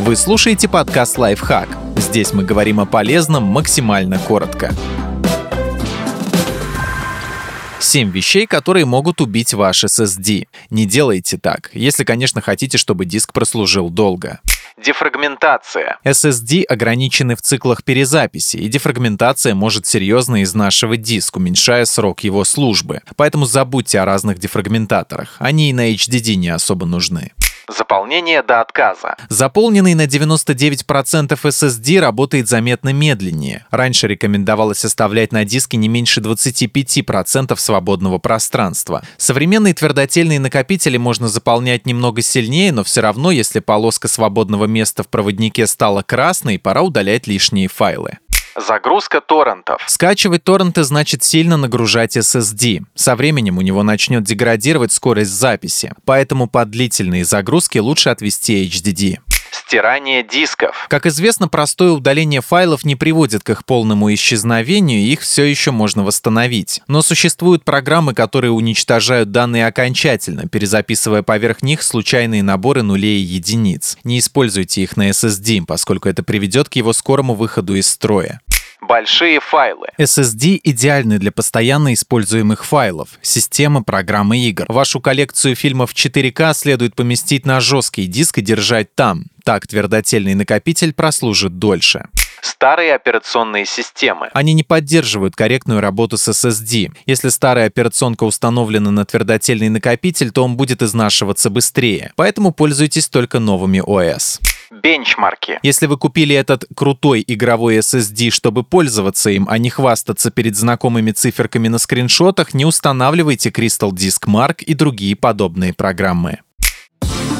Вы слушаете подкаст «Лайфхак». Здесь мы говорим о полезном максимально коротко. 7 вещей, которые могут убить ваш SSD. Не делайте так, если, конечно, хотите, чтобы диск прослужил долго. Дефрагментация. SSD ограничены в циклах перезаписи, и дефрагментация может серьезно изнашивать диск, уменьшая срок его службы. Поэтому забудьте о разных дефрагментаторах. Они и на HDD не особо нужны. Заполнение до отказа. Заполненный на 99% SSD работает заметно медленнее. Раньше рекомендовалось оставлять на диске не меньше 25% свободного пространства. Современные твердотельные накопители можно заполнять немного сильнее, но все равно, если полоска свободного места в проводнике стала красной, пора удалять лишние файлы. Загрузка торрентов. Скачивать торренты значит сильно нагружать SSD. Со временем у него начнет деградировать скорость записи, поэтому под длительные загрузки лучше отвести HDD. Стирание дисков. Как известно, простое удаление файлов не приводит к их полному исчезновению, их все еще можно восстановить. Но существуют программы, которые уничтожают данные окончательно, перезаписывая поверх них случайные наборы нулей и единиц. Не используйте их на SSD, поскольку это приведет к его скорому выходу из строя. Большие файлы. SSD идеальны для постоянно используемых файлов, системы, программы игр. Вашу коллекцию фильмов 4К следует поместить на жесткий диск и держать там. Так твердотельный накопитель прослужит дольше. Старые операционные системы. Они не поддерживают корректную работу с SSD. Если старая операционка установлена на твердотельный накопитель, то он будет изнашиваться быстрее. Поэтому пользуйтесь только новыми OS бенчмарки. Если вы купили этот крутой игровой SSD, чтобы пользоваться им, а не хвастаться перед знакомыми циферками на скриншотах, не устанавливайте Crystal Disk Mark и другие подобные программы.